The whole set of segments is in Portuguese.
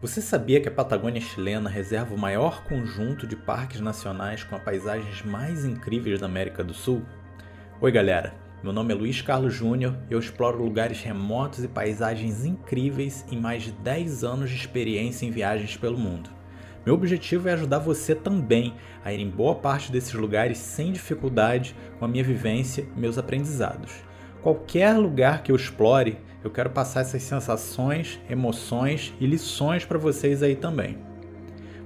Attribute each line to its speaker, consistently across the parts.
Speaker 1: Você sabia que a Patagônia chilena reserva o maior conjunto de parques nacionais com as paisagens mais incríveis da América do Sul? Oi, galera. Meu nome é Luiz Carlos Júnior e eu exploro lugares remotos e paisagens incríveis em mais de 10 anos de experiência em viagens pelo mundo. Meu objetivo é ajudar você também a ir em boa parte desses lugares sem dificuldade com a minha vivência e meus aprendizados. Qualquer lugar que eu explore, eu quero passar essas sensações, emoções e lições para vocês aí também.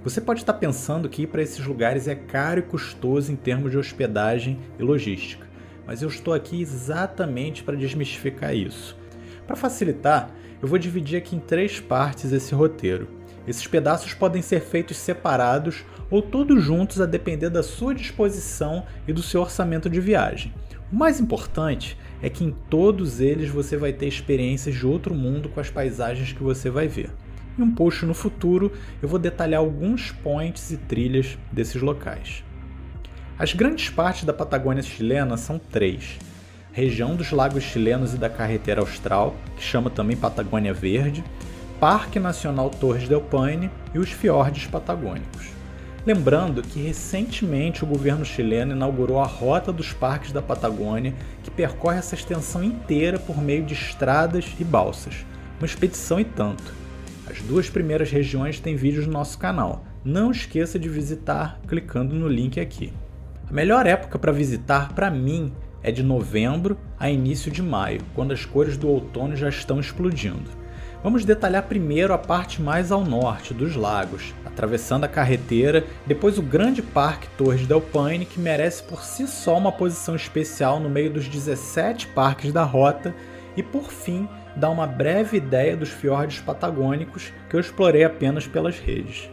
Speaker 1: Você pode estar pensando que ir para esses lugares é caro e custoso em termos de hospedagem e logística, mas eu estou aqui exatamente para desmistificar isso. Para facilitar, eu vou dividir aqui em três partes esse roteiro. Esses pedaços podem ser feitos separados ou todos juntos a depender da sua disposição e do seu orçamento de viagem. O mais importante é que em todos eles você vai ter experiências de outro mundo com as paisagens que você vai ver. Em um post no futuro eu vou detalhar alguns points e trilhas desses locais. As grandes partes da Patagônia chilena são três: região dos lagos chilenos e da carretera austral, que chama também Patagônia Verde, Parque Nacional Torres del Paine e os fiordes patagônicos. Lembrando que recentemente o governo chileno inaugurou a Rota dos Parques da Patagônia, que percorre essa extensão inteira por meio de estradas e balsas. Uma expedição e tanto. As duas primeiras regiões têm vídeos no nosso canal. Não esqueça de visitar clicando no link aqui. A melhor época para visitar, para mim, é de novembro a início de maio, quando as cores do outono já estão explodindo. Vamos detalhar primeiro a parte mais ao norte dos lagos, atravessando a carreteira, depois o grande parque Torres del Paine, que merece por si só uma posição especial no meio dos 17 parques da rota, e por fim, dar uma breve ideia dos fiordes patagônicos que eu explorei apenas pelas redes.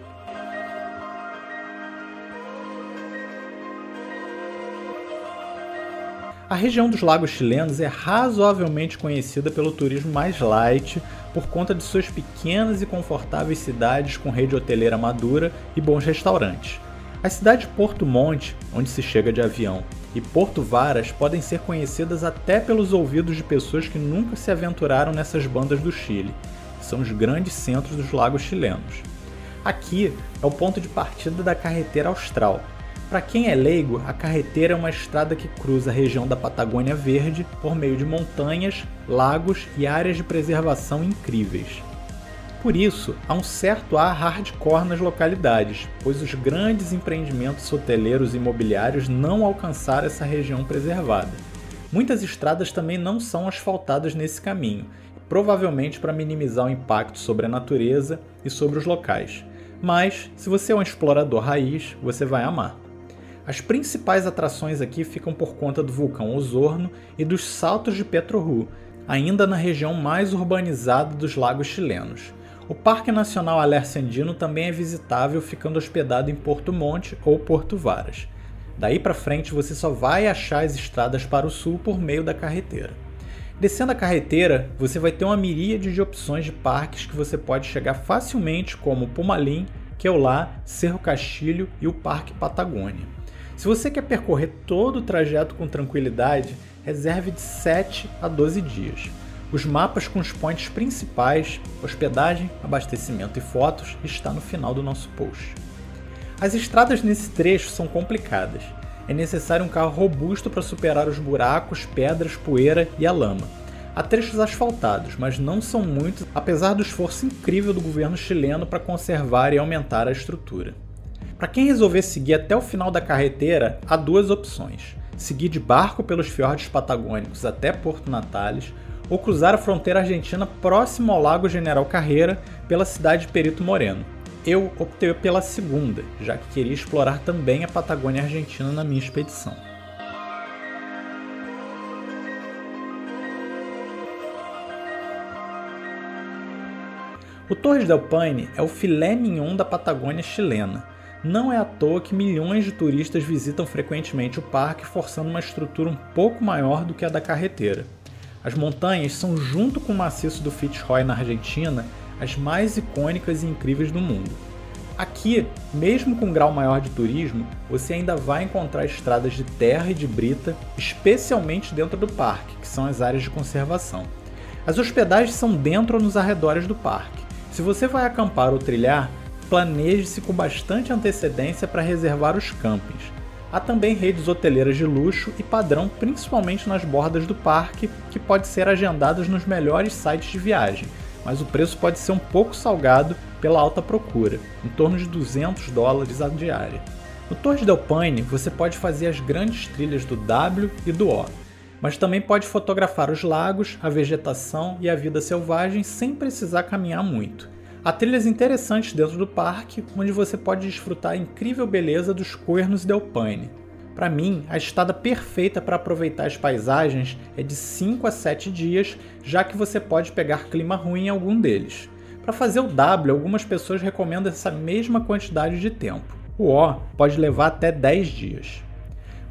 Speaker 1: A região dos lagos chilenos é razoavelmente conhecida pelo turismo mais light por conta de suas pequenas e confortáveis cidades com rede hoteleira madura e bons restaurantes. As cidades de Porto Monte, onde se chega de avião, e Porto Varas podem ser conhecidas até pelos ouvidos de pessoas que nunca se aventuraram nessas bandas do Chile, que são os grandes centros dos lagos chilenos. Aqui é o ponto de partida da carreteira austral, para quem é leigo, a carreteira é uma estrada que cruza a região da Patagônia Verde por meio de montanhas, lagos e áreas de preservação incríveis. Por isso, há um certo ar hardcore nas localidades, pois os grandes empreendimentos hoteleiros e imobiliários não alcançaram essa região preservada. Muitas estradas também não são asfaltadas nesse caminho, provavelmente para minimizar o impacto sobre a natureza e sobre os locais. Mas, se você é um explorador raiz, você vai amar. As principais atrações aqui ficam por conta do vulcão Osorno e dos saltos de Petrohu, ainda na região mais urbanizada dos lagos chilenos. O Parque Nacional Alerce Andino também é visitável ficando hospedado em Porto Monte ou Porto Varas. Daí para frente você só vai achar as estradas para o sul por meio da carreteira. Descendo a carreteira, você vai ter uma miríade de opções de parques que você pode chegar facilmente, como Pumalim, Queulá, Cerro Castilho e o Parque Patagônia. Se você quer percorrer todo o trajeto com tranquilidade, reserve de 7 a 12 dias. Os mapas com os pontos principais, hospedagem, abastecimento e fotos está no final do nosso post. As estradas nesse trecho são complicadas. É necessário um carro robusto para superar os buracos, pedras, poeira e a lama. Há trechos asfaltados, mas não são muitos, apesar do esforço incrível do governo chileno para conservar e aumentar a estrutura. Para quem resolver seguir até o final da carreteira, há duas opções: seguir de barco pelos fiordes patagônicos até Porto Natales ou cruzar a fronteira argentina próximo ao Lago General Carreira pela cidade de Perito Moreno. Eu optei pela segunda, já que queria explorar também a Patagônia Argentina na minha expedição. O Torres del Paine é o filé mignon da Patagônia chilena não é à toa que milhões de turistas visitam frequentemente o parque, forçando uma estrutura um pouco maior do que a da carreteira. As montanhas são, junto com o maciço do Fitzroy na Argentina, as mais icônicas e incríveis do mundo. Aqui, mesmo com um grau maior de turismo, você ainda vai encontrar estradas de terra e de brita, especialmente dentro do parque, que são as áreas de conservação. As hospedagens são dentro ou nos arredores do parque. Se você vai acampar ou trilhar, planeje-se com bastante antecedência para reservar os campings. Há também redes hoteleiras de luxo e padrão, principalmente nas bordas do parque, que pode ser agendadas nos melhores sites de viagem, mas o preço pode ser um pouco salgado pela alta procura, em torno de 200 dólares a diária. No Torres del Paine, você pode fazer as grandes trilhas do W e do O, mas também pode fotografar os lagos, a vegetação e a vida selvagem sem precisar caminhar muito. Há trilhas interessantes dentro do parque, onde você pode desfrutar a incrível beleza dos Cuernos del Paine. Para mim, a estada perfeita para aproveitar as paisagens é de 5 a 7 dias, já que você pode pegar clima ruim em algum deles. Para fazer o W, algumas pessoas recomendam essa mesma quantidade de tempo. O O pode levar até 10 dias.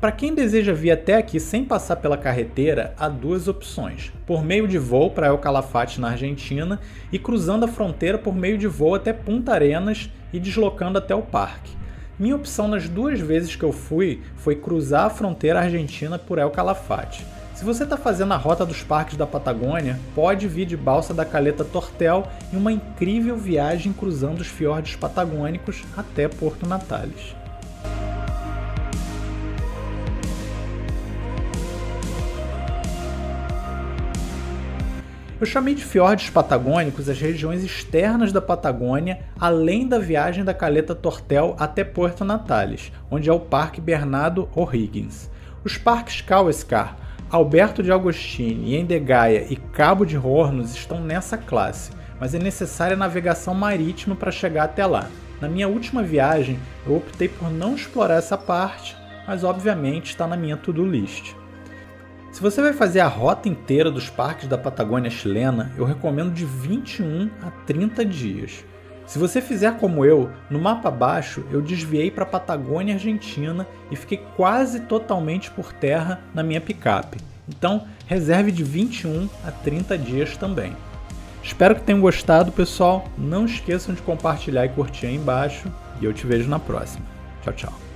Speaker 1: Para quem deseja vir até aqui sem passar pela carreteira, há duas opções: por meio de voo para El Calafate na Argentina e cruzando a fronteira por meio de voo até Punta Arenas e deslocando até o parque. Minha opção nas duas vezes que eu fui foi cruzar a fronteira argentina por El Calafate. Se você está fazendo a rota dos parques da Patagônia, pode vir de balsa da Caleta Tortel em uma incrível viagem cruzando os fiordes patagônicos até Porto Natales. Eu chamei de fiordes patagônicos as regiões externas da Patagônia, além da viagem da Caleta Tortel até Porto Natales, onde é o Parque Bernardo O'Higgins. Os parques Kauescar, Alberto de Agostini, Endegaia e Cabo de Hornos estão nessa classe, mas é necessária navegação marítima para chegar até lá. Na minha última viagem, eu optei por não explorar essa parte, mas obviamente está na minha to-do list. Se você vai fazer a rota inteira dos parques da Patagônia chilena, eu recomendo de 21 a 30 dias. Se você fizer como eu, no mapa abaixo eu desviei para a Patagônia Argentina e fiquei quase totalmente por terra na minha picape. Então, reserve de 21 a 30 dias também. Espero que tenham gostado, pessoal. Não esqueçam de compartilhar e curtir aí embaixo e eu te vejo na próxima. Tchau, tchau.